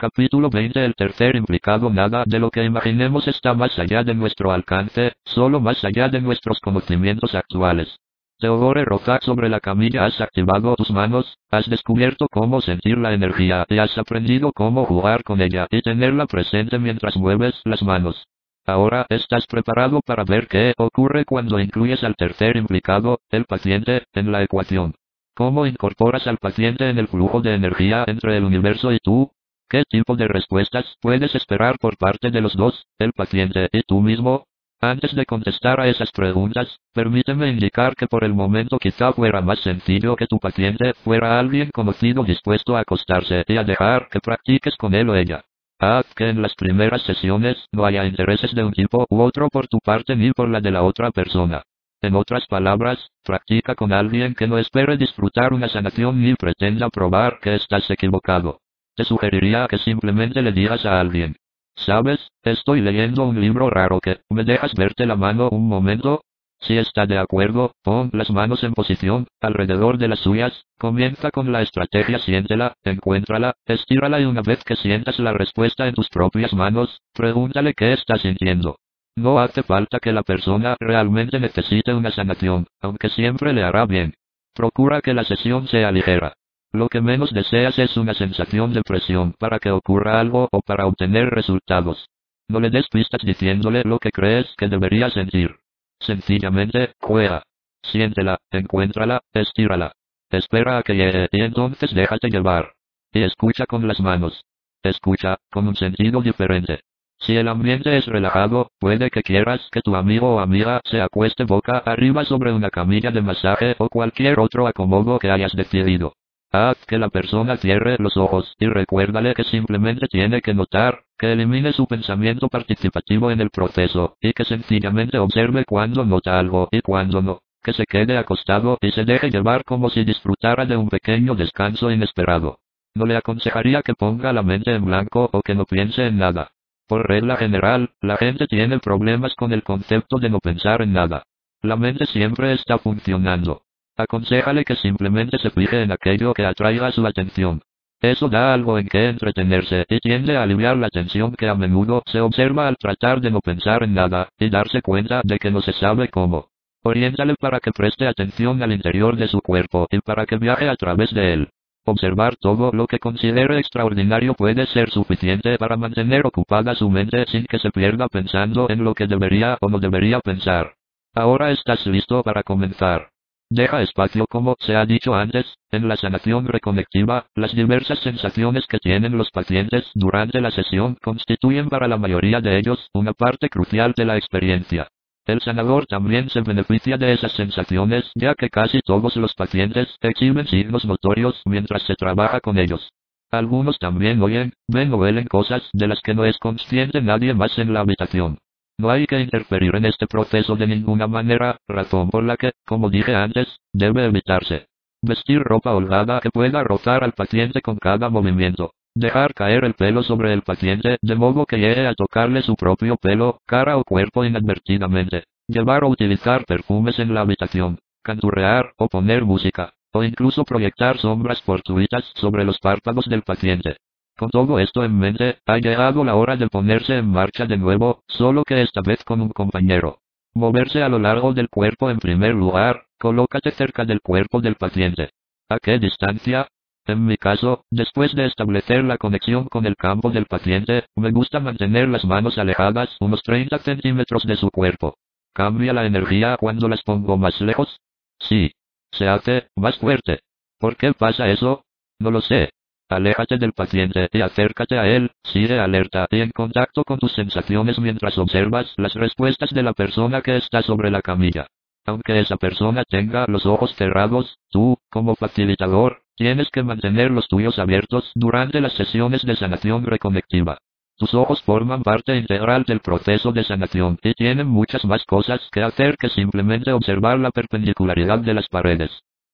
Capítulo 20 El tercer implicado Nada de lo que imaginemos está más allá de nuestro alcance, solo más allá de nuestros conocimientos actuales. Teodore Rothak sobre la camilla has activado tus manos, has descubierto cómo sentir la energía y has aprendido cómo jugar con ella y tenerla presente mientras mueves las manos. Ahora estás preparado para ver qué ocurre cuando incluyes al tercer implicado, el paciente, en la ecuación. ¿Cómo incorporas al paciente en el flujo de energía entre el universo y tú? ¿Qué tipo de respuestas puedes esperar por parte de los dos, el paciente y tú mismo? Antes de contestar a esas preguntas, permíteme indicar que por el momento quizá fuera más sencillo que tu paciente fuera alguien conocido dispuesto a acostarse y a dejar que practiques con él o ella. Haz que en las primeras sesiones no haya intereses de un tipo u otro por tu parte ni por la de la otra persona. En otras palabras, practica con alguien que no espere disfrutar una sanación ni pretenda probar que estás equivocado. Te sugeriría que simplemente le digas a alguien. ¿Sabes? Estoy leyendo un libro raro que, ¿me dejas verte la mano un momento? Si está de acuerdo, pon las manos en posición, alrededor de las suyas, comienza con la estrategia siéntela, encuéntrala, estírala y una vez que sientas la respuesta en tus propias manos, pregúntale qué está sintiendo. No hace falta que la persona realmente necesite una sanación, aunque siempre le hará bien. Procura que la sesión sea ligera. Lo que menos deseas es una sensación de presión para que ocurra algo o para obtener resultados. No le des pistas diciéndole lo que crees que debería sentir. Sencillamente, juega. Siéntela, encuéntrala, estírala. Espera a que llegue y entonces déjate llevar. Y escucha con las manos. Escucha, con un sentido diferente. Si el ambiente es relajado, puede que quieras que tu amigo o amiga se acueste boca arriba sobre una camilla de masaje o cualquier otro acomodo que hayas decidido. Haz que la persona cierre los ojos y recuérdale que simplemente tiene que notar, que elimine su pensamiento participativo en el proceso, y que sencillamente observe cuando nota algo y cuando no, que se quede acostado y se deje llevar como si disfrutara de un pequeño descanso inesperado. No le aconsejaría que ponga la mente en blanco o que no piense en nada. Por regla general, la gente tiene problemas con el concepto de no pensar en nada. La mente siempre está funcionando. Aconsejale que simplemente se fije en aquello que atraiga su atención. Eso da algo en que entretenerse y tiende a aliviar la tensión que a menudo se observa al tratar de no pensar en nada y darse cuenta de que no se sabe cómo. Oriéntale para que preste atención al interior de su cuerpo y para que viaje a través de él. Observar todo lo que considere extraordinario puede ser suficiente para mantener ocupada su mente sin que se pierda pensando en lo que debería o no debería pensar. Ahora estás listo para comenzar. Deja espacio como se ha dicho antes, en la sanación reconectiva, las diversas sensaciones que tienen los pacientes durante la sesión constituyen para la mayoría de ellos una parte crucial de la experiencia. El sanador también se beneficia de esas sensaciones ya que casi todos los pacientes exhiben signos notorios mientras se trabaja con ellos. Algunos también oyen, ven o huelen cosas de las que no es consciente nadie más en la habitación. No hay que interferir en este proceso de ninguna manera, razón por la que, como dije antes, debe evitarse. Vestir ropa holgada que pueda rozar al paciente con cada movimiento. Dejar caer el pelo sobre el paciente de modo que llegue a tocarle su propio pelo, cara o cuerpo inadvertidamente. Llevar o utilizar perfumes en la habitación. Canturrear o poner música. O incluso proyectar sombras fortuitas sobre los párpados del paciente. Con todo esto en mente, ha llegado la hora de ponerse en marcha de nuevo, solo que esta vez con un compañero. Moverse a lo largo del cuerpo en primer lugar, colócate cerca del cuerpo del paciente. ¿A qué distancia? En mi caso, después de establecer la conexión con el campo del paciente, me gusta mantener las manos alejadas unos 30 centímetros de su cuerpo. ¿Cambia la energía cuando las pongo más lejos? Sí. Se hace más fuerte. ¿Por qué pasa eso? No lo sé. Aléjate del paciente y acércate a él, sigue alerta y en contacto con tus sensaciones mientras observas las respuestas de la persona que está sobre la camilla. Aunque esa persona tenga los ojos cerrados, tú, como facilitador, tienes que mantener los tuyos abiertos durante las sesiones de sanación reconectiva. Tus ojos forman parte integral del proceso de sanación y tienen muchas más cosas que hacer que simplemente observar la perpendicularidad de las paredes.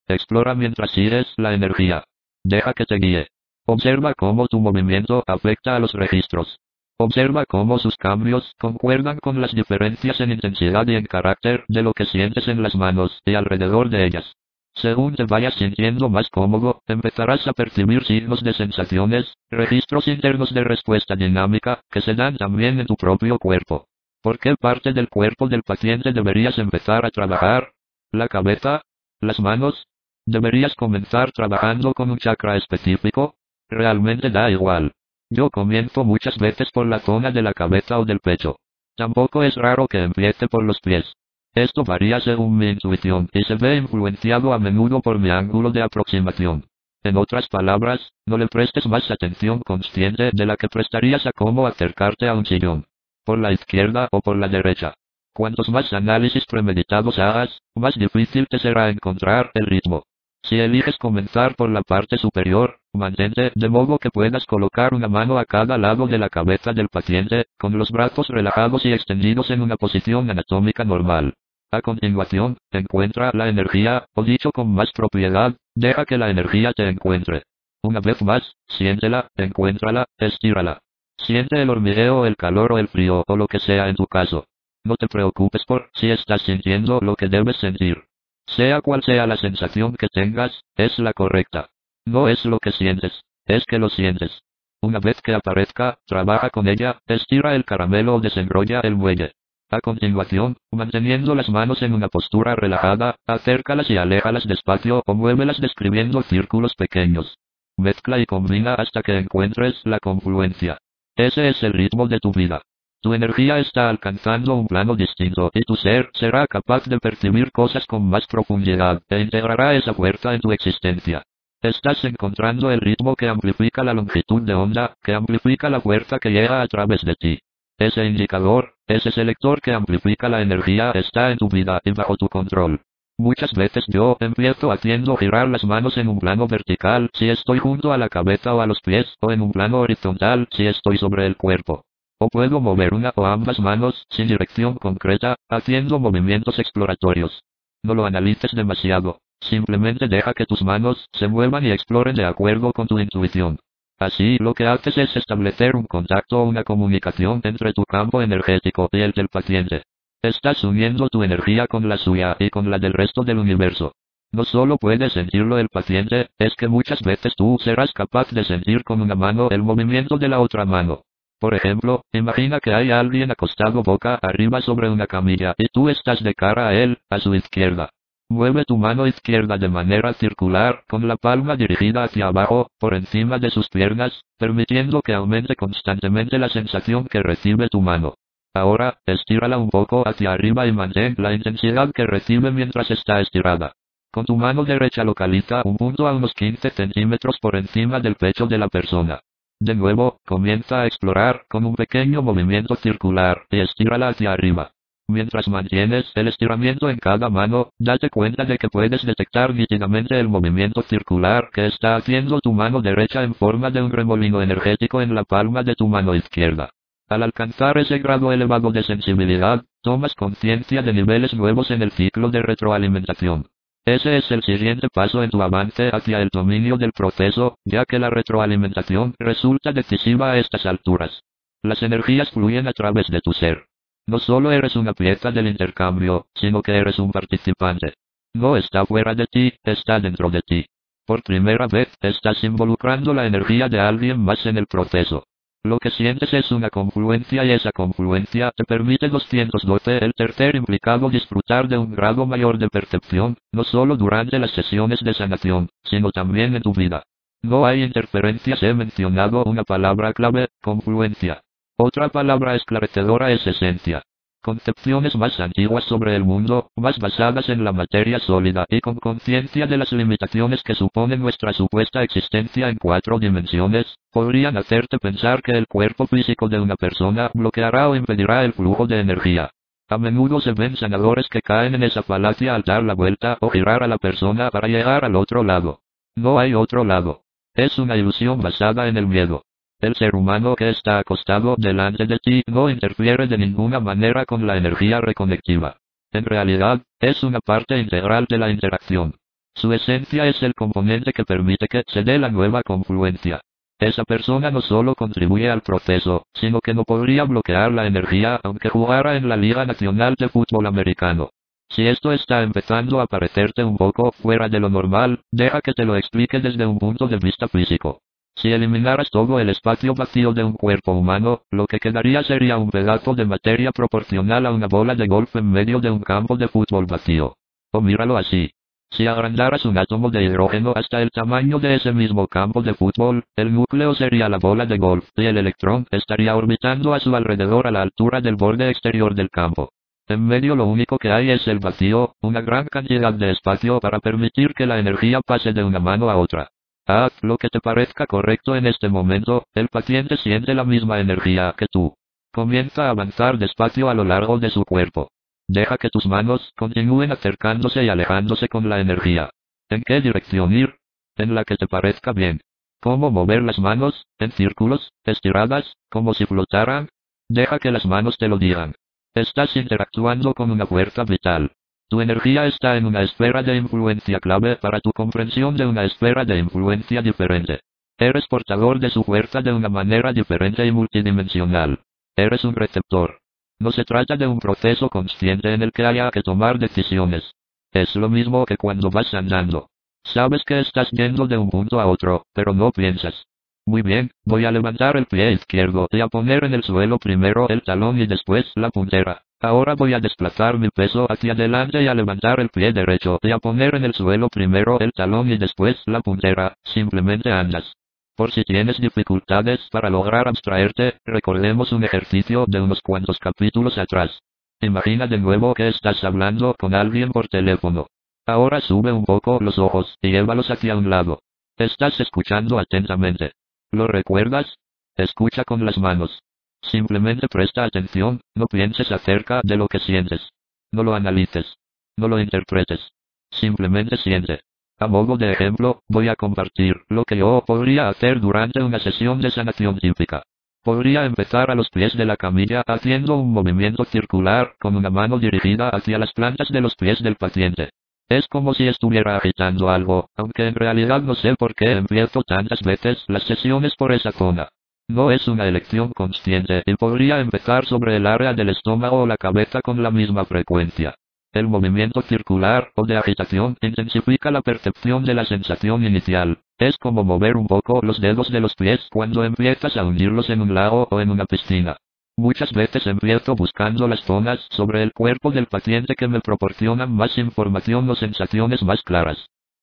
Explora mientras sigues la energía. Deja que te guíe. Observa cómo tu movimiento afecta a los registros. Observa cómo sus cambios concuerdan con las diferencias en intensidad y en carácter de lo que sientes en las manos y alrededor de ellas. Según te vayas sintiendo más cómodo, empezarás a percibir signos de sensaciones, registros internos de respuesta dinámica, que se dan también en tu propio cuerpo. ¿Por qué parte del cuerpo del paciente deberías empezar a trabajar? ¿La cabeza? ¿Las manos? ¿Deberías comenzar trabajando con un chakra específico? Realmente da igual. Yo comienzo muchas veces por la zona de la cabeza o del pecho. Tampoco es raro que empiece por los pies. Esto varía según mi intuición y se ve influenciado a menudo por mi ángulo de aproximación. En otras palabras, no le prestes más atención consciente de la que prestarías a cómo acercarte a un sillón. Por la izquierda o por la derecha. Cuantos más análisis premeditados hagas, más difícil te será encontrar el ritmo. Si eliges comenzar por la parte superior, mantente de modo que puedas colocar una mano a cada lado de la cabeza del paciente, con los brazos relajados y extendidos en una posición anatómica normal. A continuación, encuentra la energía, o dicho con más propiedad, deja que la energía te encuentre. Una vez más, siéntela, encuéntrala, estírala. Siente el hormigueo, el calor o el frío o lo que sea en tu caso. No te preocupes por si estás sintiendo lo que debes sentir. Sea cual sea la sensación que tengas, es la correcta. No es lo que sientes, es que lo sientes. Una vez que aparezca, trabaja con ella, estira el caramelo o desenrolla el muelle. A continuación, manteniendo las manos en una postura relajada, acércalas y aléjalas despacio o muévelas describiendo círculos pequeños. Mezcla y combina hasta que encuentres la confluencia. Ese es el ritmo de tu vida. Tu energía está alcanzando un plano distinto y tu ser será capaz de percibir cosas con más profundidad e integrará esa fuerza en tu existencia. Estás encontrando el ritmo que amplifica la longitud de onda, que amplifica la fuerza que llega a través de ti. Ese indicador, ese selector que amplifica la energía está en tu vida y bajo tu control. Muchas veces yo empiezo haciendo girar las manos en un plano vertical si estoy junto a la cabeza o a los pies, o en un plano horizontal si estoy sobre el cuerpo. O puedo mover una o ambas manos sin dirección concreta, haciendo movimientos exploratorios. No lo analices demasiado. Simplemente deja que tus manos se muevan y exploren de acuerdo con tu intuición. Así lo que haces es establecer un contacto o una comunicación entre tu campo energético y el del paciente. Estás uniendo tu energía con la suya y con la del resto del universo. No solo puede sentirlo el paciente, es que muchas veces tú serás capaz de sentir con una mano el movimiento de la otra mano. Por ejemplo, imagina que hay alguien acostado boca arriba sobre una camilla y tú estás de cara a él, a su izquierda. Mueve tu mano izquierda de manera circular, con la palma dirigida hacia abajo, por encima de sus piernas, permitiendo que aumente constantemente la sensación que recibe tu mano. Ahora, estírala un poco hacia arriba y mantén la intensidad que recibe mientras está estirada. Con tu mano derecha localiza un punto a unos 15 centímetros por encima del pecho de la persona. De nuevo, comienza a explorar con un pequeño movimiento circular y estírala hacia arriba. Mientras mantienes el estiramiento en cada mano, date cuenta de que puedes detectar nítidamente el movimiento circular que está haciendo tu mano derecha en forma de un remolino energético en la palma de tu mano izquierda. Al alcanzar ese grado elevado de sensibilidad, tomas conciencia de niveles nuevos en el ciclo de retroalimentación. Ese es el siguiente paso en tu avance hacia el dominio del proceso, ya que la retroalimentación resulta decisiva a estas alturas. Las energías fluyen a través de tu ser. No solo eres una pieza del intercambio, sino que eres un participante. No está fuera de ti, está dentro de ti. Por primera vez, estás involucrando la energía de alguien más en el proceso. Lo que sientes es una confluencia y esa confluencia te permite 212 el tercer implicado disfrutar de un grado mayor de percepción, no solo durante las sesiones de sanación, sino también en tu vida. No hay interferencias, he mencionado una palabra clave, confluencia. Otra palabra esclarecedora es esencia. Concepciones más antiguas sobre el mundo, más basadas en la materia sólida y con conciencia de las limitaciones que supone nuestra supuesta existencia en cuatro dimensiones, podrían hacerte pensar que el cuerpo físico de una persona bloqueará o impedirá el flujo de energía. A menudo se ven sanadores que caen en esa falacia al dar la vuelta o girar a la persona para llegar al otro lado. No hay otro lado. Es una ilusión basada en el miedo. El ser humano que está acostado delante de ti no interfiere de ninguna manera con la energía reconectiva. En realidad, es una parte integral de la interacción. Su esencia es el componente que permite que se dé la nueva confluencia. Esa persona no solo contribuye al proceso, sino que no podría bloquear la energía aunque jugara en la Liga Nacional de Fútbol Americano. Si esto está empezando a parecerte un poco fuera de lo normal, deja que te lo explique desde un punto de vista físico. Si eliminaras todo el espacio vacío de un cuerpo humano, lo que quedaría sería un pedazo de materia proporcional a una bola de golf en medio de un campo de fútbol vacío. O míralo así. Si agrandaras un átomo de hidrógeno hasta el tamaño de ese mismo campo de fútbol, el núcleo sería la bola de golf y el electrón estaría orbitando a su alrededor a la altura del borde exterior del campo. En medio lo único que hay es el vacío, una gran cantidad de espacio para permitir que la energía pase de una mano a otra. Haz lo que te parezca correcto en este momento, el paciente siente la misma energía que tú. Comienza a avanzar despacio a lo largo de su cuerpo. Deja que tus manos continúen acercándose y alejándose con la energía. ¿En qué dirección ir? En la que te parezca bien. ¿Cómo mover las manos? ¿En círculos? ¿Estiradas? ¿Como si flotaran? Deja que las manos te lo digan. Estás interactuando con una fuerza vital. Tu energía está en una esfera de influencia clave para tu comprensión de una esfera de influencia diferente. Eres portador de su fuerza de una manera diferente y multidimensional. Eres un receptor. No se trata de un proceso consciente en el que haya que tomar decisiones. Es lo mismo que cuando vas andando. Sabes que estás yendo de un punto a otro, pero no piensas. Muy bien, voy a levantar el pie izquierdo y a poner en el suelo primero el talón y después la puntera. Ahora voy a desplazar mi peso hacia adelante y a levantar el pie derecho y a poner en el suelo primero el talón y después la puntera. Simplemente andas. Por si tienes dificultades para lograr abstraerte, recordemos un ejercicio de unos cuantos capítulos atrás. Imagina de nuevo que estás hablando con alguien por teléfono. Ahora sube un poco los ojos y llévalos hacia un lado. Estás escuchando atentamente. ¿Lo recuerdas? Escucha con las manos. Simplemente presta atención, no pienses acerca de lo que sientes. No lo analices. No lo interpretes. Simplemente siente. A modo de ejemplo, voy a compartir lo que yo podría hacer durante una sesión de sanación típica. Podría empezar a los pies de la camilla haciendo un movimiento circular con una mano dirigida hacia las plantas de los pies del paciente. Es como si estuviera agitando algo, aunque en realidad no sé por qué empiezo tantas veces las sesiones por esa zona. No es una elección consciente y podría empezar sobre el área del estómago o la cabeza con la misma frecuencia. El movimiento circular o de agitación intensifica la percepción de la sensación inicial. Es como mover un poco los dedos de los pies cuando empiezas a hundirlos en un lago o en una piscina. Muchas veces empiezo buscando las zonas sobre el cuerpo del paciente que me proporcionan más información o sensaciones más claras.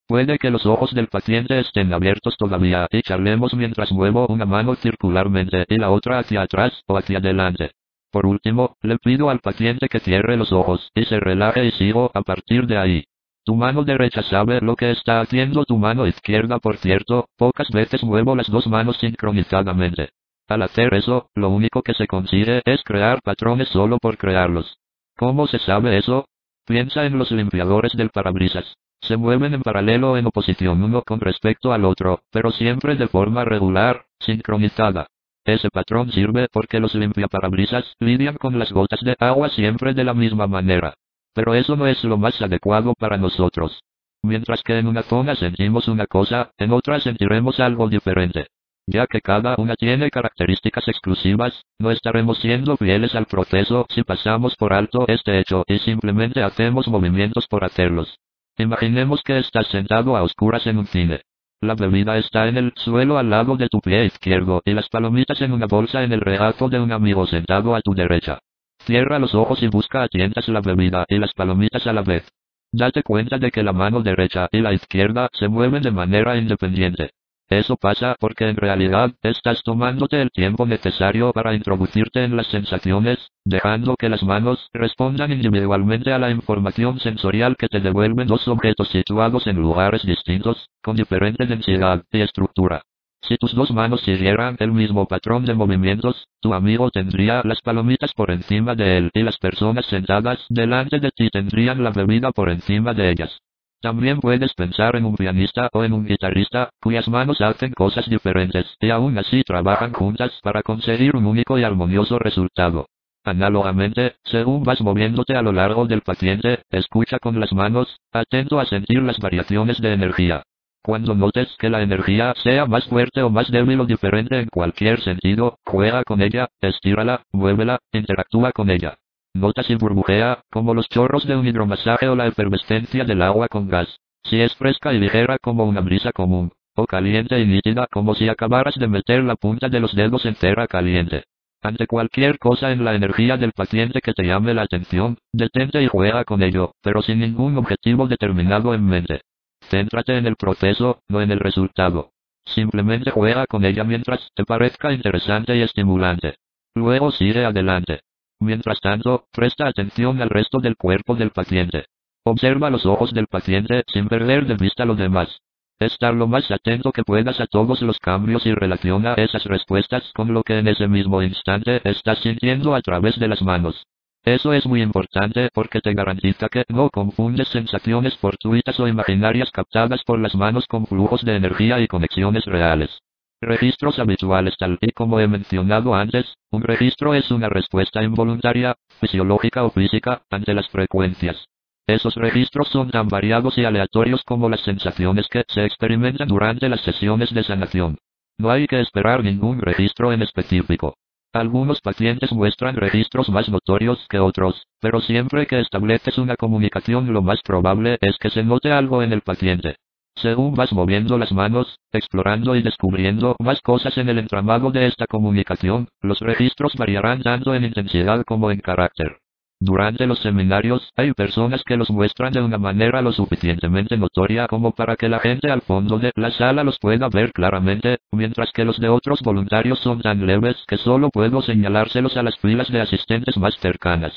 Puede que los ojos del paciente estén abiertos todavía y charlemos mientras muevo una mano circularmente y la otra hacia atrás o hacia adelante. Por último, le pido al paciente que cierre los ojos y se relaje y sigo a partir de ahí. Tu mano derecha sabe lo que está haciendo tu mano izquierda, por cierto, pocas veces muevo las dos manos sincronizadamente. Al hacer eso, lo único que se consigue es crear patrones solo por crearlos. ¿Cómo se sabe eso? Piensa en los limpiadores del parabrisas. Se mueven en paralelo en oposición uno con respecto al otro, pero siempre de forma regular, sincronizada. Ese patrón sirve porque los limpiaparabrisas lidian con las gotas de agua siempre de la misma manera. Pero eso no es lo más adecuado para nosotros. Mientras que en una zona sentimos una cosa, en otra sentiremos algo diferente. Ya que cada una tiene características exclusivas, no estaremos siendo fieles al proceso si pasamos por alto este hecho y simplemente hacemos movimientos por hacerlos. Imaginemos que estás sentado a oscuras en un cine. La bebida está en el suelo al lado de tu pie izquierdo y las palomitas en una bolsa en el regazo de un amigo sentado a tu derecha. Cierra los ojos y busca a tientas la bebida y las palomitas a la vez. Date cuenta de que la mano derecha y la izquierda se mueven de manera independiente. Eso pasa porque en realidad estás tomándote el tiempo necesario para introducirte en las sensaciones, dejando que las manos respondan individualmente a la información sensorial que te devuelven dos objetos situados en lugares distintos, con diferente densidad y estructura. Si tus dos manos siguieran el mismo patrón de movimientos, tu amigo tendría las palomitas por encima de él y las personas sentadas delante de ti tendrían la bebida por encima de ellas. También puedes pensar en un pianista o en un guitarrista, cuyas manos hacen cosas diferentes y aún así trabajan juntas para conseguir un único y armonioso resultado. Análogamente, según vas moviéndote a lo largo del paciente, escucha con las manos, atento a sentir las variaciones de energía. Cuando notes que la energía sea más fuerte o más débil o diferente en cualquier sentido, juega con ella, estírala, muévela, interactúa con ella. Nota si burbujea, como los chorros de un hidromasaje o la efervescencia del agua con gas. Si es fresca y ligera como una brisa común, o caliente y nítida como si acabaras de meter la punta de los dedos en cera caliente. Ante cualquier cosa en la energía del paciente que te llame la atención, detente y juega con ello, pero sin ningún objetivo determinado en mente. Céntrate en el proceso, no en el resultado. Simplemente juega con ella mientras te parezca interesante y estimulante. Luego sigue adelante. Mientras tanto, presta atención al resto del cuerpo del paciente. Observa los ojos del paciente sin perder de vista lo demás. Estar lo más atento que puedas a todos los cambios y relaciona esas respuestas con lo que en ese mismo instante estás sintiendo a través de las manos. Eso es muy importante porque te garantiza que no confundes sensaciones fortuitas o imaginarias captadas por las manos con flujos de energía y conexiones reales. Registros habituales tal y como he mencionado antes, un registro es una respuesta involuntaria, fisiológica o física, ante las frecuencias. Esos registros son tan variados y aleatorios como las sensaciones que se experimentan durante las sesiones de sanación. No hay que esperar ningún registro en específico. Algunos pacientes muestran registros más notorios que otros, pero siempre que estableces una comunicación lo más probable es que se note algo en el paciente. Según vas moviendo las manos, explorando y descubriendo más cosas en el entramado de esta comunicación, los registros variarán tanto en intensidad como en carácter. Durante los seminarios, hay personas que los muestran de una manera lo suficientemente notoria como para que la gente al fondo de la sala los pueda ver claramente, mientras que los de otros voluntarios son tan leves que solo puedo señalárselos a las filas de asistentes más cercanas.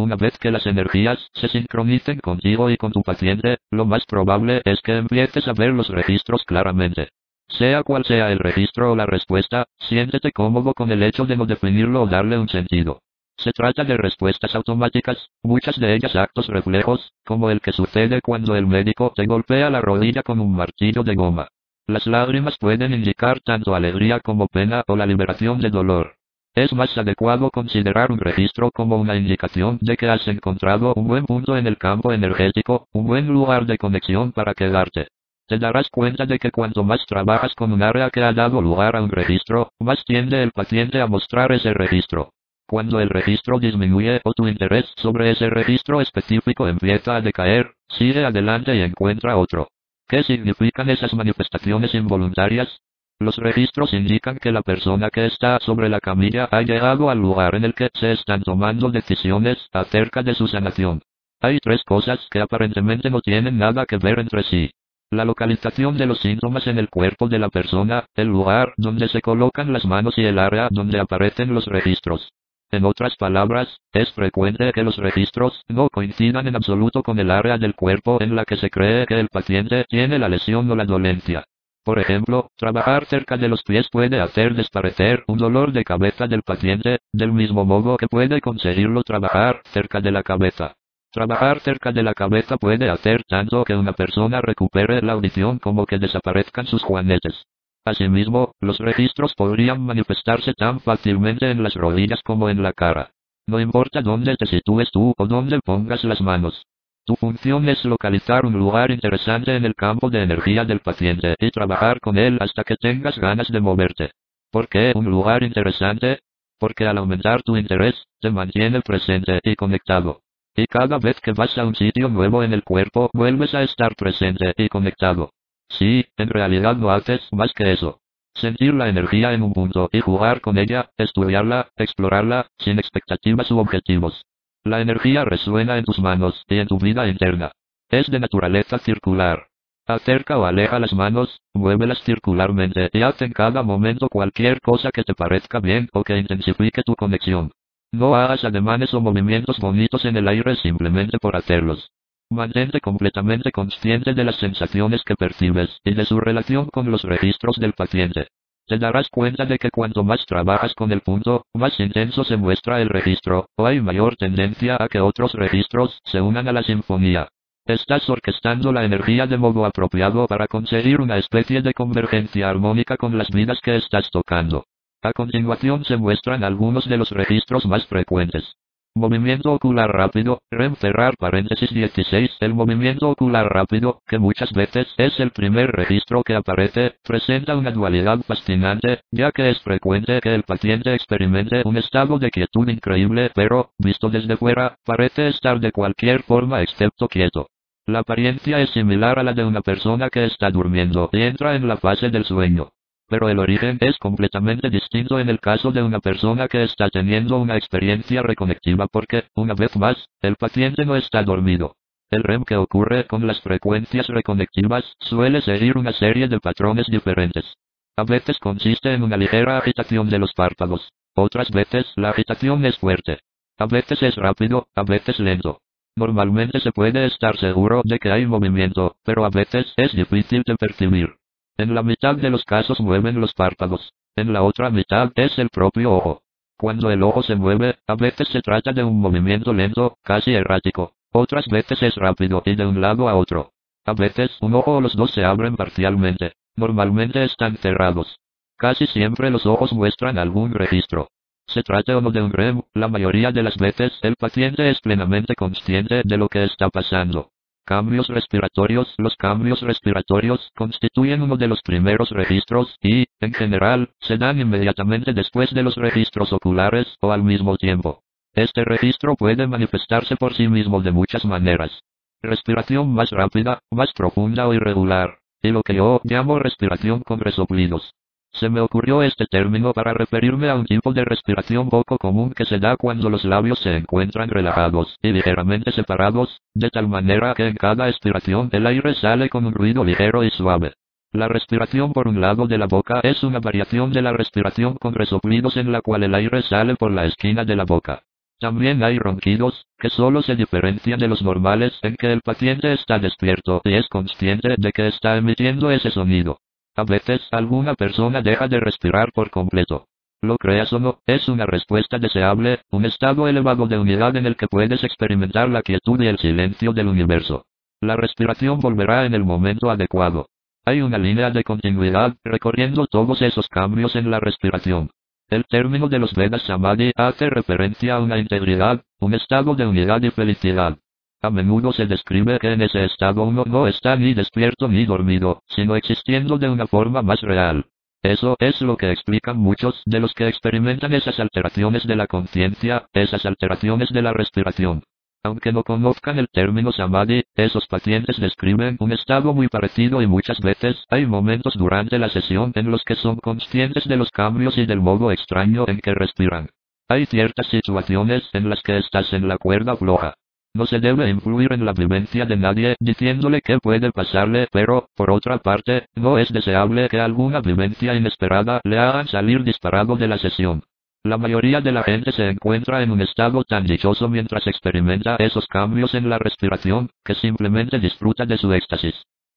Una vez que las energías se sincronicen contigo y con tu paciente, lo más probable es que empieces a ver los registros claramente. Sea cual sea el registro o la respuesta, siéntete cómodo con el hecho de no definirlo o darle un sentido. Se trata de respuestas automáticas, muchas de ellas actos reflejos, como el que sucede cuando el médico te golpea la rodilla con un martillo de goma. Las lágrimas pueden indicar tanto alegría como pena o la liberación de dolor. Es más adecuado considerar un registro como una indicación de que has encontrado un buen punto en el campo energético, un buen lugar de conexión para quedarte. Te darás cuenta de que cuanto más trabajas con un área que ha dado lugar a un registro, más tiende el paciente a mostrar ese registro. Cuando el registro disminuye o tu interés sobre ese registro específico empieza a decaer, sigue adelante y encuentra otro. ¿Qué significan esas manifestaciones involuntarias? Los registros indican que la persona que está sobre la camilla ha llegado al lugar en el que se están tomando decisiones acerca de su sanación. Hay tres cosas que aparentemente no tienen nada que ver entre sí. La localización de los síntomas en el cuerpo de la persona, el lugar donde se colocan las manos y el área donde aparecen los registros. En otras palabras, es frecuente que los registros no coincidan en absoluto con el área del cuerpo en la que se cree que el paciente tiene la lesión o la dolencia. Por ejemplo, trabajar cerca de los pies puede hacer desaparecer un dolor de cabeza del paciente, del mismo modo que puede conseguirlo trabajar cerca de la cabeza. Trabajar cerca de la cabeza puede hacer tanto que una persona recupere la audición como que desaparezcan sus juanetes. Asimismo, los registros podrían manifestarse tan fácilmente en las rodillas como en la cara. No importa dónde te sitúes tú o dónde pongas las manos. Tu función es localizar un lugar interesante en el campo de energía del paciente y trabajar con él hasta que tengas ganas de moverte. ¿Por qué un lugar interesante? Porque al aumentar tu interés, te mantiene presente y conectado. Y cada vez que vas a un sitio nuevo en el cuerpo, vuelves a estar presente y conectado. Sí, en realidad no haces más que eso. Sentir la energía en un punto y jugar con ella, estudiarla, explorarla, sin expectativas u objetivos. La energía resuena en tus manos y en tu vida interna. Es de naturaleza circular. Acerca o aleja las manos, muévelas circularmente y haz en cada momento cualquier cosa que te parezca bien o que intensifique tu conexión. No hagas ademanes o movimientos bonitos en el aire simplemente por hacerlos. Mantente completamente consciente de las sensaciones que percibes y de su relación con los registros del paciente. Te darás cuenta de que cuanto más trabajas con el punto, más intenso se muestra el registro, o hay mayor tendencia a que otros registros se unan a la sinfonía. Estás orquestando la energía de modo apropiado para conseguir una especie de convergencia armónica con las vidas que estás tocando. A continuación se muestran algunos de los registros más frecuentes. Movimiento ocular rápido, REM cerrar paréntesis 16. El movimiento ocular rápido, que muchas veces es el primer registro que aparece, presenta una dualidad fascinante, ya que es frecuente que el paciente experimente un estado de quietud increíble, pero, visto desde fuera, parece estar de cualquier forma excepto quieto. La apariencia es similar a la de una persona que está durmiendo y entra en la fase del sueño pero el origen es completamente distinto en el caso de una persona que está teniendo una experiencia reconectiva porque, una vez más, el paciente no está dormido. El REM que ocurre con las frecuencias reconectivas suele seguir una serie de patrones diferentes. A veces consiste en una ligera agitación de los párpados. Otras veces la agitación es fuerte. A veces es rápido, a veces lento. Normalmente se puede estar seguro de que hay movimiento, pero a veces es difícil de percibir. En la mitad de los casos mueven los párpados. En la otra mitad es el propio ojo. Cuando el ojo se mueve, a veces se trata de un movimiento lento, casi errático. Otras veces es rápido y de un lado a otro. A veces un ojo o los dos se abren parcialmente. Normalmente están cerrados. Casi siempre los ojos muestran algún registro. Se trata o no de un REM, la mayoría de las veces el paciente es plenamente consciente de lo que está pasando. Cambios respiratorios Los cambios respiratorios constituyen uno de los primeros registros y, en general, se dan inmediatamente después de los registros oculares o al mismo tiempo. Este registro puede manifestarse por sí mismo de muchas maneras. Respiración más rápida, más profunda o irregular, y lo que yo llamo respiración con resoplidos. Se me ocurrió este término para referirme a un tipo de respiración poco común que se da cuando los labios se encuentran relajados y ligeramente separados, de tal manera que en cada expiración el aire sale con un ruido ligero y suave. La respiración por un lado de la boca es una variación de la respiración con resoplidos en la cual el aire sale por la esquina de la boca. También hay ronquidos, que solo se diferencian de los normales en que el paciente está despierto y es consciente de que está emitiendo ese sonido. A veces alguna persona deja de respirar por completo. Lo creas o no, es una respuesta deseable, un estado elevado de unidad en el que puedes experimentar la quietud y el silencio del universo. La respiración volverá en el momento adecuado. Hay una línea de continuidad recorriendo todos esos cambios en la respiración. El término de los Vedas Samadhi hace referencia a una integridad, un estado de unidad y felicidad. A menudo se describe que en ese estado uno no está ni despierto ni dormido, sino existiendo de una forma más real. Eso es lo que explican muchos de los que experimentan esas alteraciones de la conciencia, esas alteraciones de la respiración. Aunque no conozcan el término samadhi, esos pacientes describen un estado muy parecido y muchas veces hay momentos durante la sesión en los que son conscientes de los cambios y del modo extraño en que respiran. Hay ciertas situaciones en las que estás en la cuerda floja, no se debe influir en la vivencia de nadie diciéndole qué puede pasarle, pero, por otra parte, no es deseable que alguna vivencia inesperada le hagan salir disparado de la sesión. La mayoría de la gente se encuentra en un estado tan dichoso mientras experimenta esos cambios en la respiración, que simplemente disfruta de su éxtasis.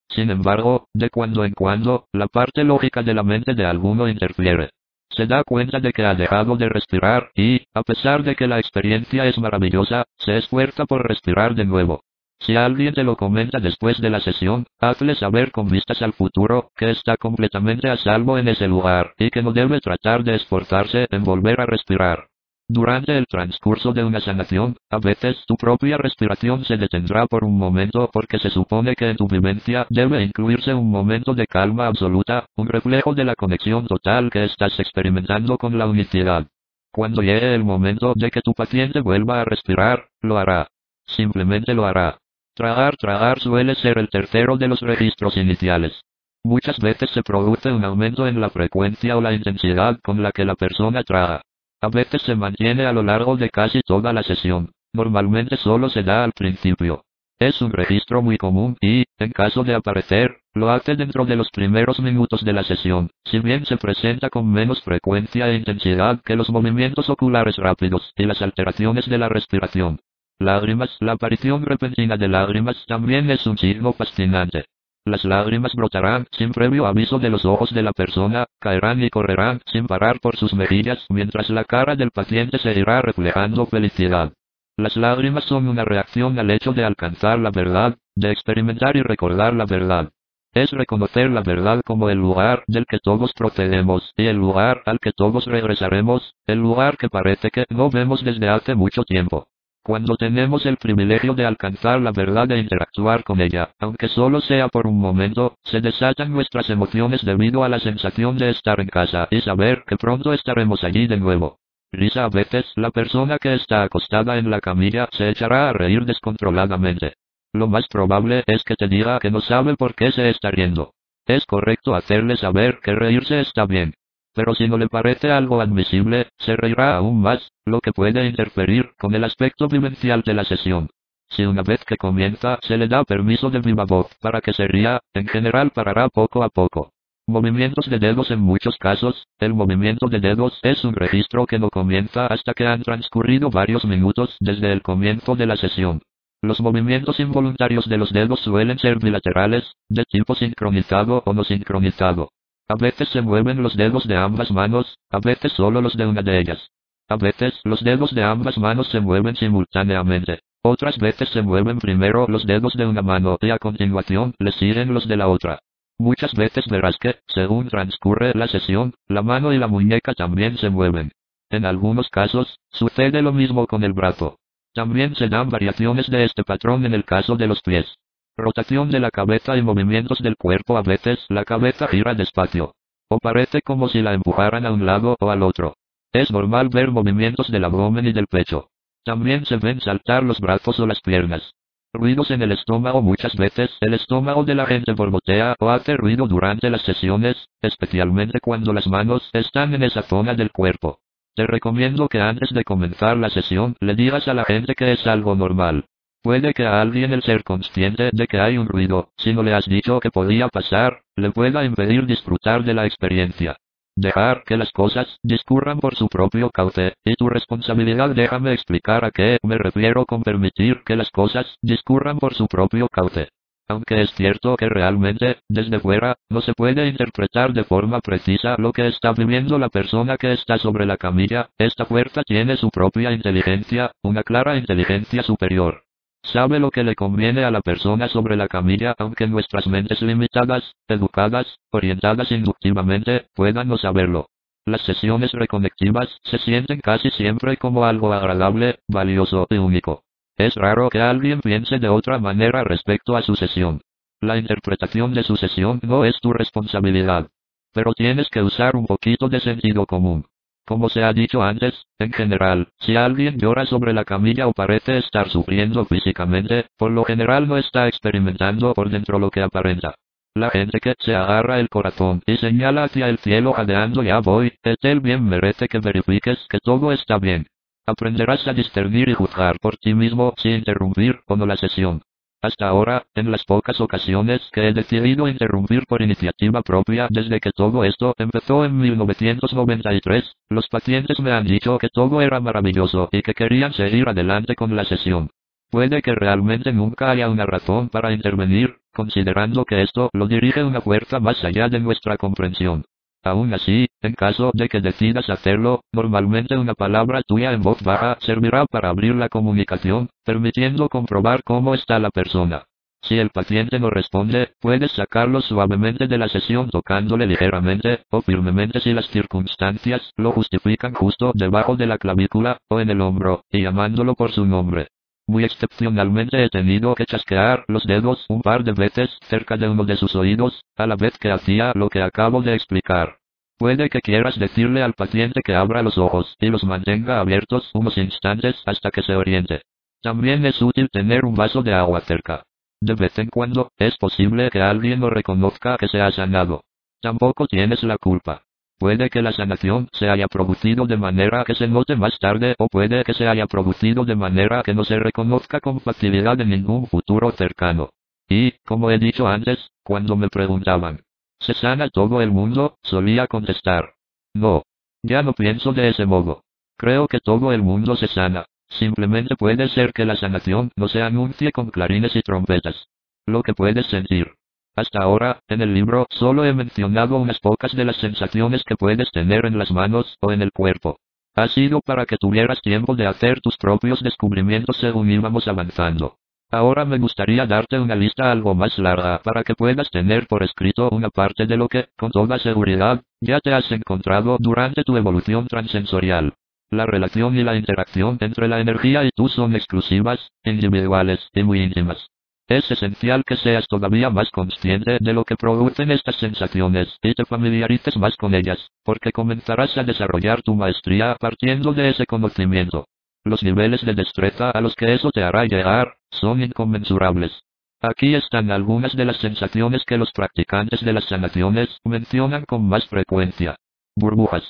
Sin embargo, de cuando en cuando, la parte lógica de la mente de alguno interfiere se da cuenta de que ha dejado de respirar y, a pesar de que la experiencia es maravillosa, se esfuerza por respirar de nuevo. Si alguien te lo comenta después de la sesión, hazle saber con vistas al futuro que está completamente a salvo en ese lugar y que no debe tratar de esforzarse en volver a respirar. Durante el transcurso de una sanación, a veces tu propia respiración se detendrá por un momento porque se supone que en tu vivencia debe incluirse un momento de calma absoluta, un reflejo de la conexión total que estás experimentando con la unicidad. Cuando llegue el momento de que tu paciente vuelva a respirar, lo hará. Simplemente lo hará. Tragar, tragar suele ser el tercero de los registros iniciales. Muchas veces se produce un aumento en la frecuencia o la intensidad con la que la persona traga. A veces se mantiene a lo largo de casi toda la sesión. Normalmente solo se da al principio. Es un registro muy común y, en caso de aparecer, lo hace dentro de los primeros minutos de la sesión, si bien se presenta con menos frecuencia e intensidad que los movimientos oculares rápidos y las alteraciones de la respiración. Lágrimas La aparición repentina de lágrimas también es un signo fascinante. Las lágrimas brotarán sin previo aviso de los ojos de la persona, caerán y correrán sin parar por sus mejillas mientras la cara del paciente se irá reflejando felicidad. Las lágrimas son una reacción al hecho de alcanzar la verdad, de experimentar y recordar la verdad. Es reconocer la verdad como el lugar del que todos procedemos y el lugar al que todos regresaremos, el lugar que parece que no vemos desde hace mucho tiempo. Cuando tenemos el privilegio de alcanzar la verdad e interactuar con ella, aunque solo sea por un momento, se desatan nuestras emociones debido a la sensación de estar en casa y saber que pronto estaremos allí de nuevo. Risa a veces, la persona que está acostada en la camilla se echará a reír descontroladamente. Lo más probable es que te diga que no sabe por qué se está riendo. Es correcto hacerle saber que reírse está bien. Pero si no le parece algo admisible, se reirá aún más, lo que puede interferir con el aspecto vivencial de la sesión. Si una vez que comienza se le da permiso de viva voz para que se ría, en general parará poco a poco. Movimientos de dedos en muchos casos, el movimiento de dedos es un registro que no comienza hasta que han transcurrido varios minutos desde el comienzo de la sesión. Los movimientos involuntarios de los dedos suelen ser bilaterales, de tipo sincronizado o no sincronizado. A veces se mueven los dedos de ambas manos, a veces solo los de una de ellas. A veces los dedos de ambas manos se mueven simultáneamente. Otras veces se mueven primero los dedos de una mano y a continuación le siguen los de la otra. Muchas veces verás que, según transcurre la sesión, la mano y la muñeca también se mueven. En algunos casos, sucede lo mismo con el brazo. También se dan variaciones de este patrón en el caso de los pies. Rotación de la cabeza y movimientos del cuerpo a veces la cabeza gira despacio. O parece como si la empujaran a un lado o al otro. Es normal ver movimientos del abdomen y del pecho. También se ven saltar los brazos o las piernas. Ruidos en el estómago muchas veces el estómago de la gente borbotea o hace ruido durante las sesiones, especialmente cuando las manos están en esa zona del cuerpo. Te recomiendo que antes de comenzar la sesión le digas a la gente que es algo normal. Puede que a alguien el ser consciente de que hay un ruido, si no le has dicho que podía pasar, le pueda impedir disfrutar de la experiencia. Dejar que las cosas discurran por su propio cauce, y tu responsabilidad déjame explicar a qué me refiero con permitir que las cosas discurran por su propio cauce. Aunque es cierto que realmente, desde fuera, no se puede interpretar de forma precisa lo que está viviendo la persona que está sobre la camilla, esta fuerza tiene su propia inteligencia, una clara inteligencia superior. Sabe lo que le conviene a la persona sobre la camilla aunque nuestras mentes limitadas, educadas, orientadas inductivamente, puedan no saberlo. Las sesiones reconectivas se sienten casi siempre como algo agradable, valioso y único. Es raro que alguien piense de otra manera respecto a su sesión. La interpretación de su sesión no es tu responsabilidad. Pero tienes que usar un poquito de sentido común. Como se ha dicho antes, en general, si alguien llora sobre la camilla o parece estar sufriendo físicamente, por lo general no está experimentando por dentro lo que aparenta. La gente que se agarra el corazón y señala hacia el cielo jadeando ya voy, el bien merece que verifiques que todo está bien. Aprenderás a discernir y juzgar por ti mismo sin interrumpir o no la sesión. Hasta ahora, en las pocas ocasiones que he decidido interrumpir por iniciativa propia desde que todo esto empezó en 1993, los pacientes me han dicho que todo era maravilloso y que querían seguir adelante con la sesión. Puede que realmente nunca haya una razón para intervenir, considerando que esto lo dirige una fuerza más allá de nuestra comprensión. Aún así, en caso de que decidas hacerlo, normalmente una palabra tuya en voz baja servirá para abrir la comunicación, permitiendo comprobar cómo está la persona. Si el paciente no responde, puedes sacarlo suavemente de la sesión tocándole ligeramente, o firmemente si las circunstancias lo justifican justo debajo de la clavícula, o en el hombro, y llamándolo por su nombre. Muy excepcionalmente he tenido que chasquear los dedos un par de veces cerca de uno de sus oídos, a la vez que hacía lo que acabo de explicar. Puede que quieras decirle al paciente que abra los ojos y los mantenga abiertos unos instantes hasta que se oriente. También es útil tener un vaso de agua cerca. De vez en cuando, es posible que alguien no reconozca que se ha sanado. Tampoco tienes la culpa. Puede que la sanación se haya producido de manera que se note más tarde o puede que se haya producido de manera que no se reconozca con facilidad en ningún futuro cercano. Y, como he dicho antes, cuando me preguntaban, ¿se sana todo el mundo? solía contestar, no. Ya no pienso de ese modo. Creo que todo el mundo se sana. Simplemente puede ser que la sanación no se anuncie con clarines y trompetas. Lo que puedes sentir. Hasta ahora, en el libro, solo he mencionado unas pocas de las sensaciones que puedes tener en las manos o en el cuerpo. Ha sido para que tuvieras tiempo de hacer tus propios descubrimientos según íbamos avanzando. Ahora me gustaría darte una lista algo más larga para que puedas tener por escrito una parte de lo que, con toda seguridad, ya te has encontrado durante tu evolución transensorial. La relación y la interacción entre la energía y tú son exclusivas, individuales y muy íntimas. Es esencial que seas todavía más consciente de lo que producen estas sensaciones y te familiarices más con ellas, porque comenzarás a desarrollar tu maestría partiendo de ese conocimiento. Los niveles de destreza a los que eso te hará llegar son inconmensurables. Aquí están algunas de las sensaciones que los practicantes de las sanaciones mencionan con más frecuencia. Burbujas.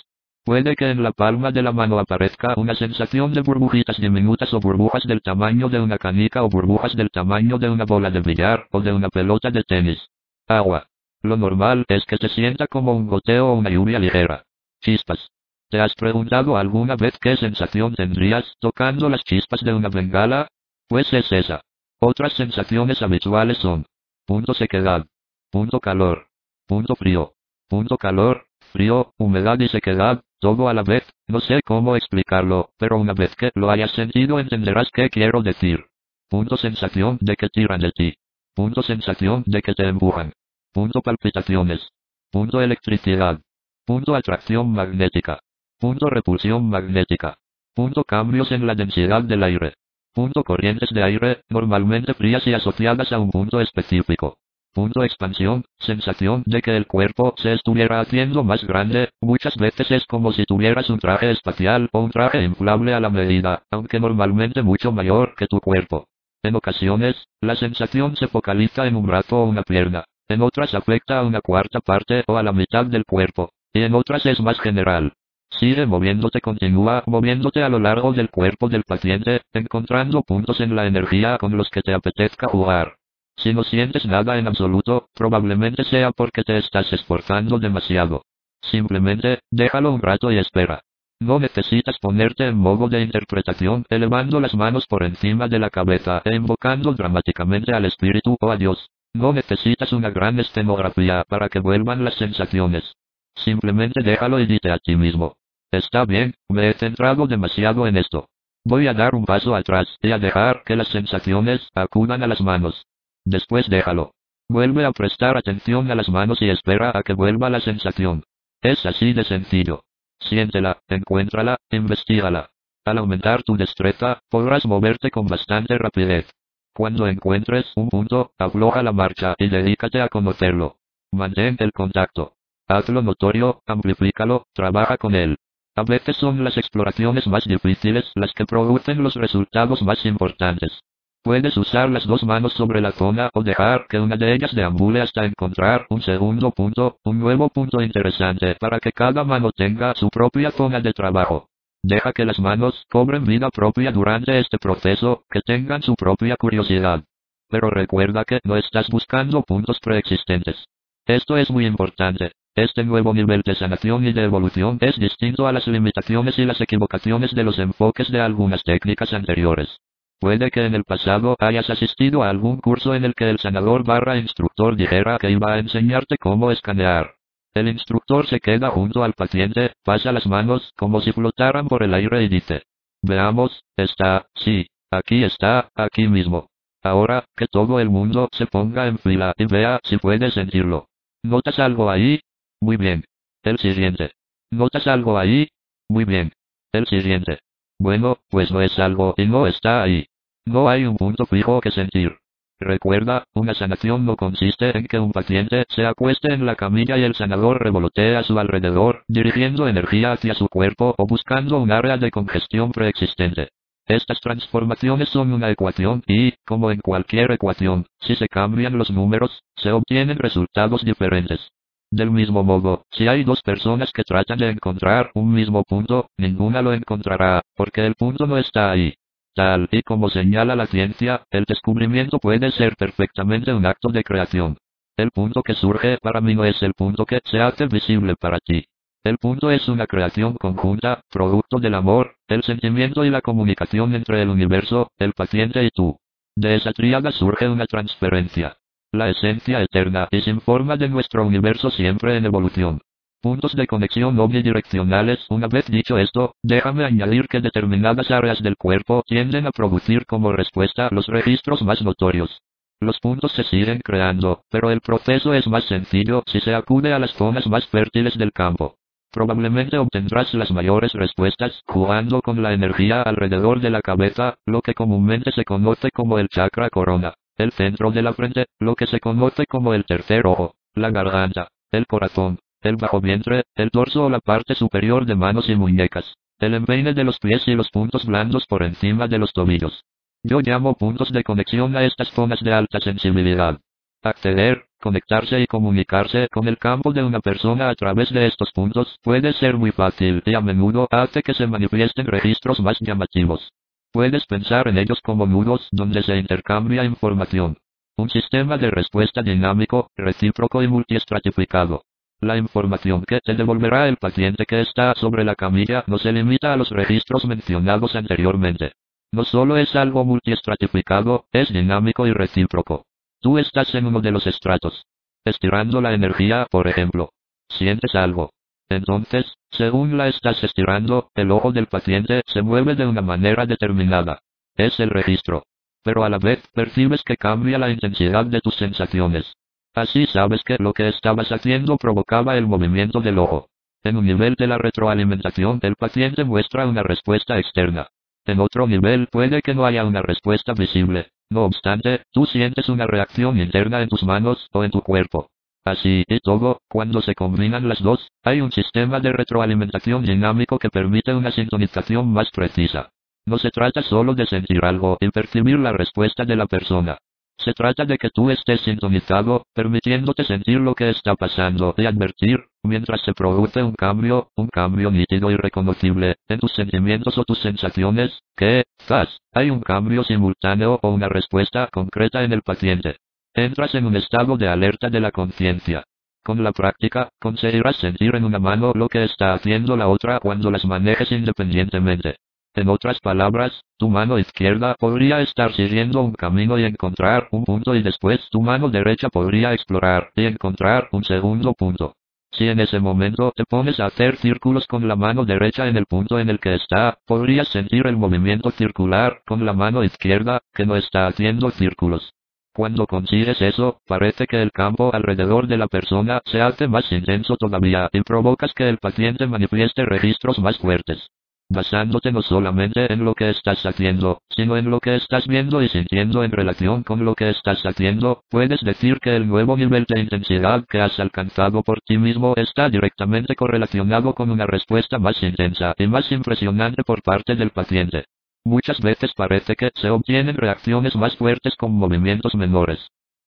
Puede que en la palma de la mano aparezca una sensación de burbujitas diminutas o burbujas del tamaño de una canica o burbujas del tamaño de una bola de billar o de una pelota de tenis. Agua. Lo normal es que se sienta como un goteo o una lluvia ligera. Chispas. ¿Te has preguntado alguna vez qué sensación tendrías tocando las chispas de una bengala? Pues es esa. Otras sensaciones habituales son punto sequedad, punto calor, punto frío, punto calor, frío, humedad y sequedad, todo a la vez, no sé cómo explicarlo, pero una vez que lo hayas sentido entenderás qué quiero decir. Punto sensación de que tiran de ti. Punto sensación de que te empujan. Punto palpitaciones. Punto electricidad. Punto atracción magnética. Punto repulsión magnética. Punto cambios en la densidad del aire. Punto corrientes de aire, normalmente frías y asociadas a un punto específico. Punto expansión, sensación de que el cuerpo se estuviera haciendo más grande, muchas veces es como si tuvieras un traje espacial o un traje inflable a la medida, aunque normalmente mucho mayor que tu cuerpo. En ocasiones, la sensación se focaliza en un brazo o una pierna, en otras afecta a una cuarta parte o a la mitad del cuerpo, y en otras es más general. Sigue moviéndote, continúa moviéndote a lo largo del cuerpo del paciente, encontrando puntos en la energía con los que te apetezca jugar. Si no sientes nada en absoluto, probablemente sea porque te estás esforzando demasiado. Simplemente, déjalo un rato y espera. No necesitas ponerte en modo de interpretación, elevando las manos por encima de la cabeza e invocando dramáticamente al espíritu o a Dios. No necesitas una gran escenografía para que vuelvan las sensaciones. Simplemente déjalo y dite a ti mismo. Está bien, me he centrado demasiado en esto. Voy a dar un paso atrás y a dejar que las sensaciones acudan a las manos. Después déjalo. Vuelve a prestar atención a las manos y espera a que vuelva la sensación. Es así de sencillo. Siéntela, encuéntrala, investigala. Al aumentar tu destreza, podrás moverte con bastante rapidez. Cuando encuentres un punto, afloja la marcha y dedícate a conocerlo. Mantén el contacto. Hazlo notorio, amplifícalo, trabaja con él. A veces son las exploraciones más difíciles las que producen los resultados más importantes. Puedes usar las dos manos sobre la zona o dejar que una de ellas deambule hasta encontrar un segundo punto, un nuevo punto interesante para que cada mano tenga su propia zona de trabajo. Deja que las manos cobren vida propia durante este proceso, que tengan su propia curiosidad. Pero recuerda que no estás buscando puntos preexistentes. Esto es muy importante. Este nuevo nivel de sanación y de evolución es distinto a las limitaciones y las equivocaciones de los enfoques de algunas técnicas anteriores. Puede que en el pasado hayas asistido a algún curso en el que el sanador barra instructor dijera que iba a enseñarte cómo escanear. El instructor se queda junto al paciente, pasa las manos como si flotaran por el aire y dice, veamos, está, sí, aquí está, aquí mismo. Ahora, que todo el mundo se ponga en fila y vea si puede sentirlo. ¿Notas algo ahí? Muy bien. El siguiente. ¿Notas algo ahí? Muy bien. El siguiente. Bueno, pues no es algo y no está ahí. No hay un punto fijo que sentir. Recuerda, una sanación no consiste en que un paciente se acueste en la camilla y el sanador revolotee a su alrededor, dirigiendo energía hacia su cuerpo o buscando un área de congestión preexistente. Estas transformaciones son una ecuación y, como en cualquier ecuación, si se cambian los números, se obtienen resultados diferentes. Del mismo modo, si hay dos personas que tratan de encontrar un mismo punto, ninguna lo encontrará, porque el punto no está ahí. Tal y como señala la ciencia, el descubrimiento puede ser perfectamente un acto de creación. El punto que surge para mí no es el punto que se hace visible para ti. El punto es una creación conjunta, producto del amor, el sentimiento y la comunicación entre el universo, el paciente y tú. De esa tríada surge una transferencia. La esencia eterna y sin forma de nuestro universo siempre en evolución. Puntos de conexión omnidireccionales. Una vez dicho esto, déjame añadir que determinadas áreas del cuerpo tienden a producir como respuesta los registros más notorios. Los puntos se siguen creando, pero el proceso es más sencillo si se acude a las zonas más fértiles del campo. Probablemente obtendrás las mayores respuestas jugando con la energía alrededor de la cabeza, lo que comúnmente se conoce como el chakra corona, el centro de la frente, lo que se conoce como el tercer ojo, la garganta, el corazón, el bajo vientre, el torso o la parte superior de manos y muñecas, el empeine de los pies y los puntos blandos por encima de los tobillos. Yo llamo puntos de conexión a estas zonas de alta sensibilidad. Acceder, conectarse y comunicarse con el campo de una persona a través de estos puntos puede ser muy fácil y a menudo hace que se manifiesten registros más llamativos. Puedes pensar en ellos como nudos donde se intercambia información. Un sistema de respuesta dinámico, recíproco y multiestratificado. La información que te devolverá el paciente que está sobre la camilla no se limita a los registros mencionados anteriormente. No solo es algo multiestratificado, es dinámico y recíproco. Tú estás en uno de los estratos. Estirando la energía, por ejemplo. Sientes algo. Entonces, según la estás estirando, el ojo del paciente se mueve de una manera determinada. Es el registro. Pero a la vez percibes que cambia la intensidad de tus sensaciones. Así sabes que lo que estabas haciendo provocaba el movimiento del ojo. En un nivel de la retroalimentación el paciente muestra una respuesta externa. En otro nivel puede que no haya una respuesta visible. No obstante, tú sientes una reacción interna en tus manos o en tu cuerpo. Así y todo, cuando se combinan las dos, hay un sistema de retroalimentación dinámico que permite una sintonización más precisa. No se trata solo de sentir algo y percibir la respuesta de la persona. Se trata de que tú estés sintonizado, permitiéndote sentir lo que está pasando y advertir, mientras se produce un cambio, un cambio nítido y reconocible, en tus sentimientos o tus sensaciones, que, quizás, hay un cambio simultáneo o una respuesta concreta en el paciente. Entras en un estado de alerta de la conciencia. Con la práctica, conseguirás sentir en una mano lo que está haciendo la otra cuando las manejes independientemente. En otras palabras, tu mano izquierda podría estar siguiendo un camino y encontrar un punto y después tu mano derecha podría explorar y encontrar un segundo punto. Si en ese momento te pones a hacer círculos con la mano derecha en el punto en el que está, podrías sentir el movimiento circular con la mano izquierda, que no está haciendo círculos. Cuando consigues eso, parece que el campo alrededor de la persona se hace más intenso todavía y provocas que el paciente manifieste registros más fuertes basándote no solamente en lo que estás haciendo, sino en lo que estás viendo y sintiendo en relación con lo que estás haciendo, puedes decir que el nuevo nivel de intensidad que has alcanzado por ti mismo está directamente correlacionado con una respuesta más intensa y más impresionante por parte del paciente. Muchas veces parece que se obtienen reacciones más fuertes con movimientos menores.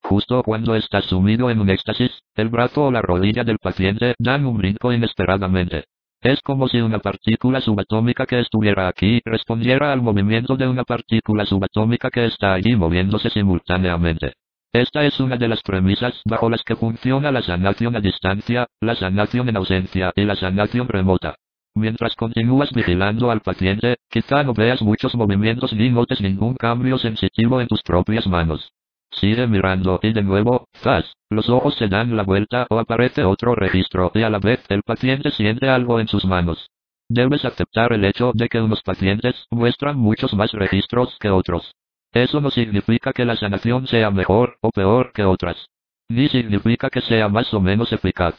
Justo cuando estás sumido en un éxtasis, el brazo o la rodilla del paciente dan un brinco inesperadamente. Es como si una partícula subatómica que estuviera aquí respondiera al movimiento de una partícula subatómica que está allí moviéndose simultáneamente. Esta es una de las premisas bajo las que funciona la sanación a distancia, la sanación en ausencia y la sanación remota. Mientras continúas vigilando al paciente, quizá no veas muchos movimientos ni notes ningún cambio sensitivo en tus propias manos. Sigue mirando y de nuevo, ¡zas! Los ojos se dan la vuelta o aparece otro registro y a la vez el paciente siente algo en sus manos. Debes aceptar el hecho de que unos pacientes muestran muchos más registros que otros. Eso no significa que la sanación sea mejor o peor que otras. Ni significa que sea más o menos eficaz.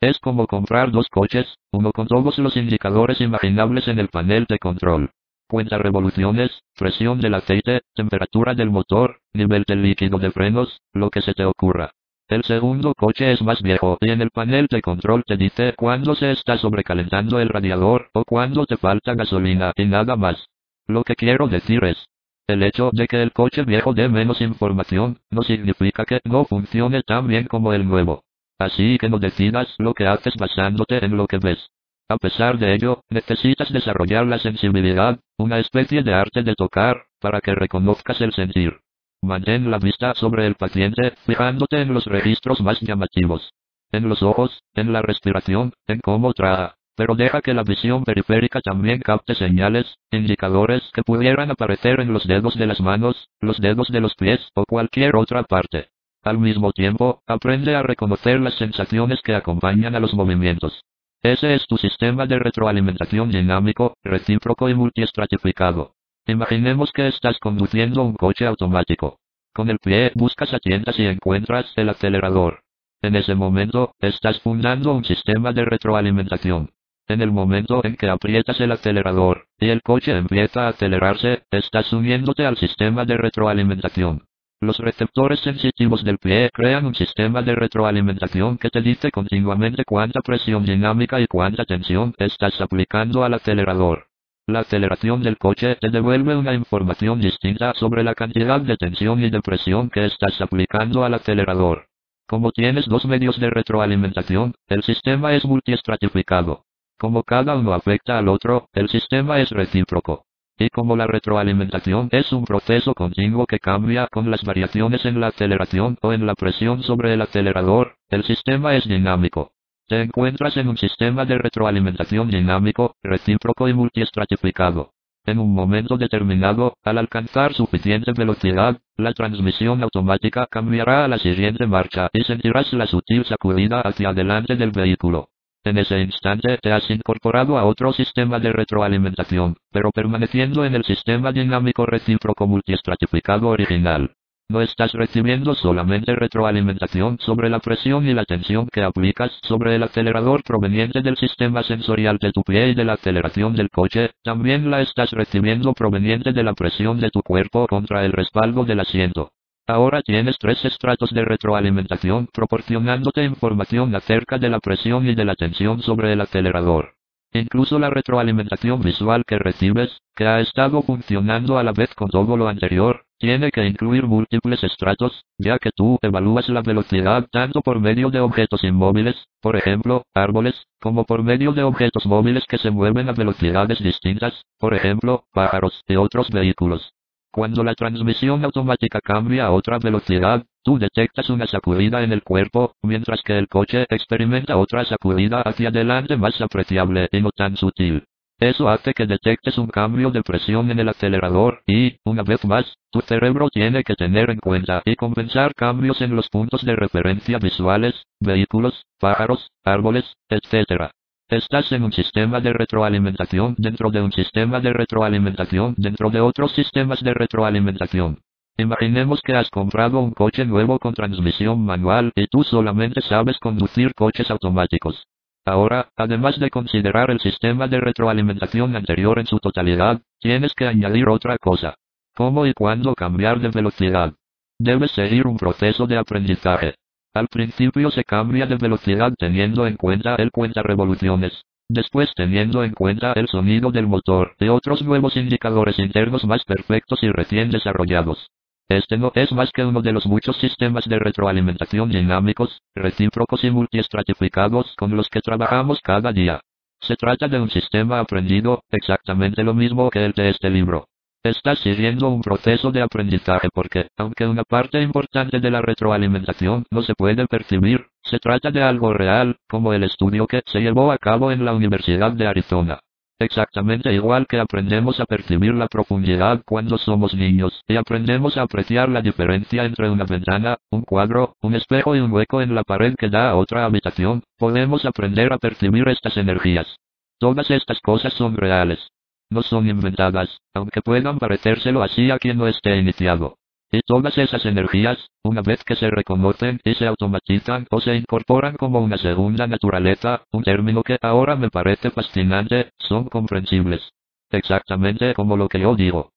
Es como comprar dos coches, uno con todos los indicadores imaginables en el panel de control. Cuenta revoluciones, presión del aceite, temperatura del motor, nivel del líquido de frenos, lo que se te ocurra. El segundo coche es más viejo y en el panel de control te dice cuándo se está sobrecalentando el radiador o cuándo te falta gasolina y nada más. Lo que quiero decir es, el hecho de que el coche viejo dé menos información, no significa que no funcione tan bien como el nuevo. Así que no decidas lo que haces basándote en lo que ves. A pesar de ello, necesitas desarrollar la sensibilidad, una especie de arte de tocar, para que reconozcas el sentir. Mantén la vista sobre el paciente, fijándote en los registros más llamativos. En los ojos, en la respiración, en cómo traga. Pero deja que la visión periférica también capte señales, indicadores que pudieran aparecer en los dedos de las manos, los dedos de los pies o cualquier otra parte. Al mismo tiempo, aprende a reconocer las sensaciones que acompañan a los movimientos. Ese es tu sistema de retroalimentación dinámico, recíproco y multiestratificado. Imaginemos que estás conduciendo un coche automático. Con el pie buscas a tiendas y encuentras el acelerador. En ese momento, estás fundando un sistema de retroalimentación. En el momento en que aprietas el acelerador, y el coche empieza a acelerarse, estás uniéndote al sistema de retroalimentación. Los receptores sensitivos del pie crean un sistema de retroalimentación que te dice continuamente cuánta presión dinámica y cuánta tensión estás aplicando al acelerador. La aceleración del coche te devuelve una información distinta sobre la cantidad de tensión y de presión que estás aplicando al acelerador. Como tienes dos medios de retroalimentación, el sistema es multiestratificado. Como cada uno afecta al otro, el sistema es recíproco. Y como la retroalimentación es un proceso continuo que cambia con las variaciones en la aceleración o en la presión sobre el acelerador, el sistema es dinámico. Te encuentras en un sistema de retroalimentación dinámico, recíproco y multiestratificado. En un momento determinado, al alcanzar suficiente velocidad, la transmisión automática cambiará a la siguiente marcha y sentirás la sutil sacudida hacia adelante del vehículo. En ese instante te has incorporado a otro sistema de retroalimentación, pero permaneciendo en el sistema dinámico recíproco multiestratificado original. No estás recibiendo solamente retroalimentación sobre la presión y la tensión que aplicas sobre el acelerador proveniente del sistema sensorial de tu pie y de la aceleración del coche, también la estás recibiendo proveniente de la presión de tu cuerpo contra el respaldo del asiento. Ahora tienes tres estratos de retroalimentación proporcionándote información acerca de la presión y de la tensión sobre el acelerador. Incluso la retroalimentación visual que recibes, que ha estado funcionando a la vez con todo lo anterior, tiene que incluir múltiples estratos, ya que tú evalúas la velocidad tanto por medio de objetos inmóviles, por ejemplo, árboles, como por medio de objetos móviles que se mueven a velocidades distintas, por ejemplo, pájaros y otros vehículos. Cuando la transmisión automática cambia a otra velocidad, tú detectas una sacudida en el cuerpo, mientras que el coche experimenta otra sacudida hacia adelante más apreciable y no tan sutil. Eso hace que detectes un cambio de presión en el acelerador y, una vez más, tu cerebro tiene que tener en cuenta y compensar cambios en los puntos de referencia visuales, vehículos, pájaros, árboles, etc. Estás en un sistema de retroalimentación dentro de un sistema de retroalimentación dentro de otros sistemas de retroalimentación. Imaginemos que has comprado un coche nuevo con transmisión manual y tú solamente sabes conducir coches automáticos. Ahora, además de considerar el sistema de retroalimentación anterior en su totalidad, tienes que añadir otra cosa. ¿Cómo y cuándo cambiar de velocidad? Debes seguir un proceso de aprendizaje. Al principio se cambia de velocidad teniendo en cuenta el cuenta revoluciones. Después teniendo en cuenta el sonido del motor y otros nuevos indicadores internos más perfectos y recién desarrollados. Este no es más que uno de los muchos sistemas de retroalimentación dinámicos, recíprocos y multiestratificados con los que trabajamos cada día. Se trata de un sistema aprendido, exactamente lo mismo que el de este libro. Estás siguiendo un proceso de aprendizaje porque, aunque una parte importante de la retroalimentación no se puede percibir, se trata de algo real, como el estudio que se llevó a cabo en la Universidad de Arizona. Exactamente igual que aprendemos a percibir la profundidad cuando somos niños, y aprendemos a apreciar la diferencia entre una ventana, un cuadro, un espejo y un hueco en la pared que da a otra habitación, podemos aprender a percibir estas energías. Todas estas cosas son reales no son inventadas, aunque puedan parecérselo así a quien no esté iniciado. Y todas esas energías, una vez que se reconocen y se automatizan o se incorporan como una segunda naturaleza, un término que ahora me parece fascinante, son comprensibles. Exactamente como lo que yo digo.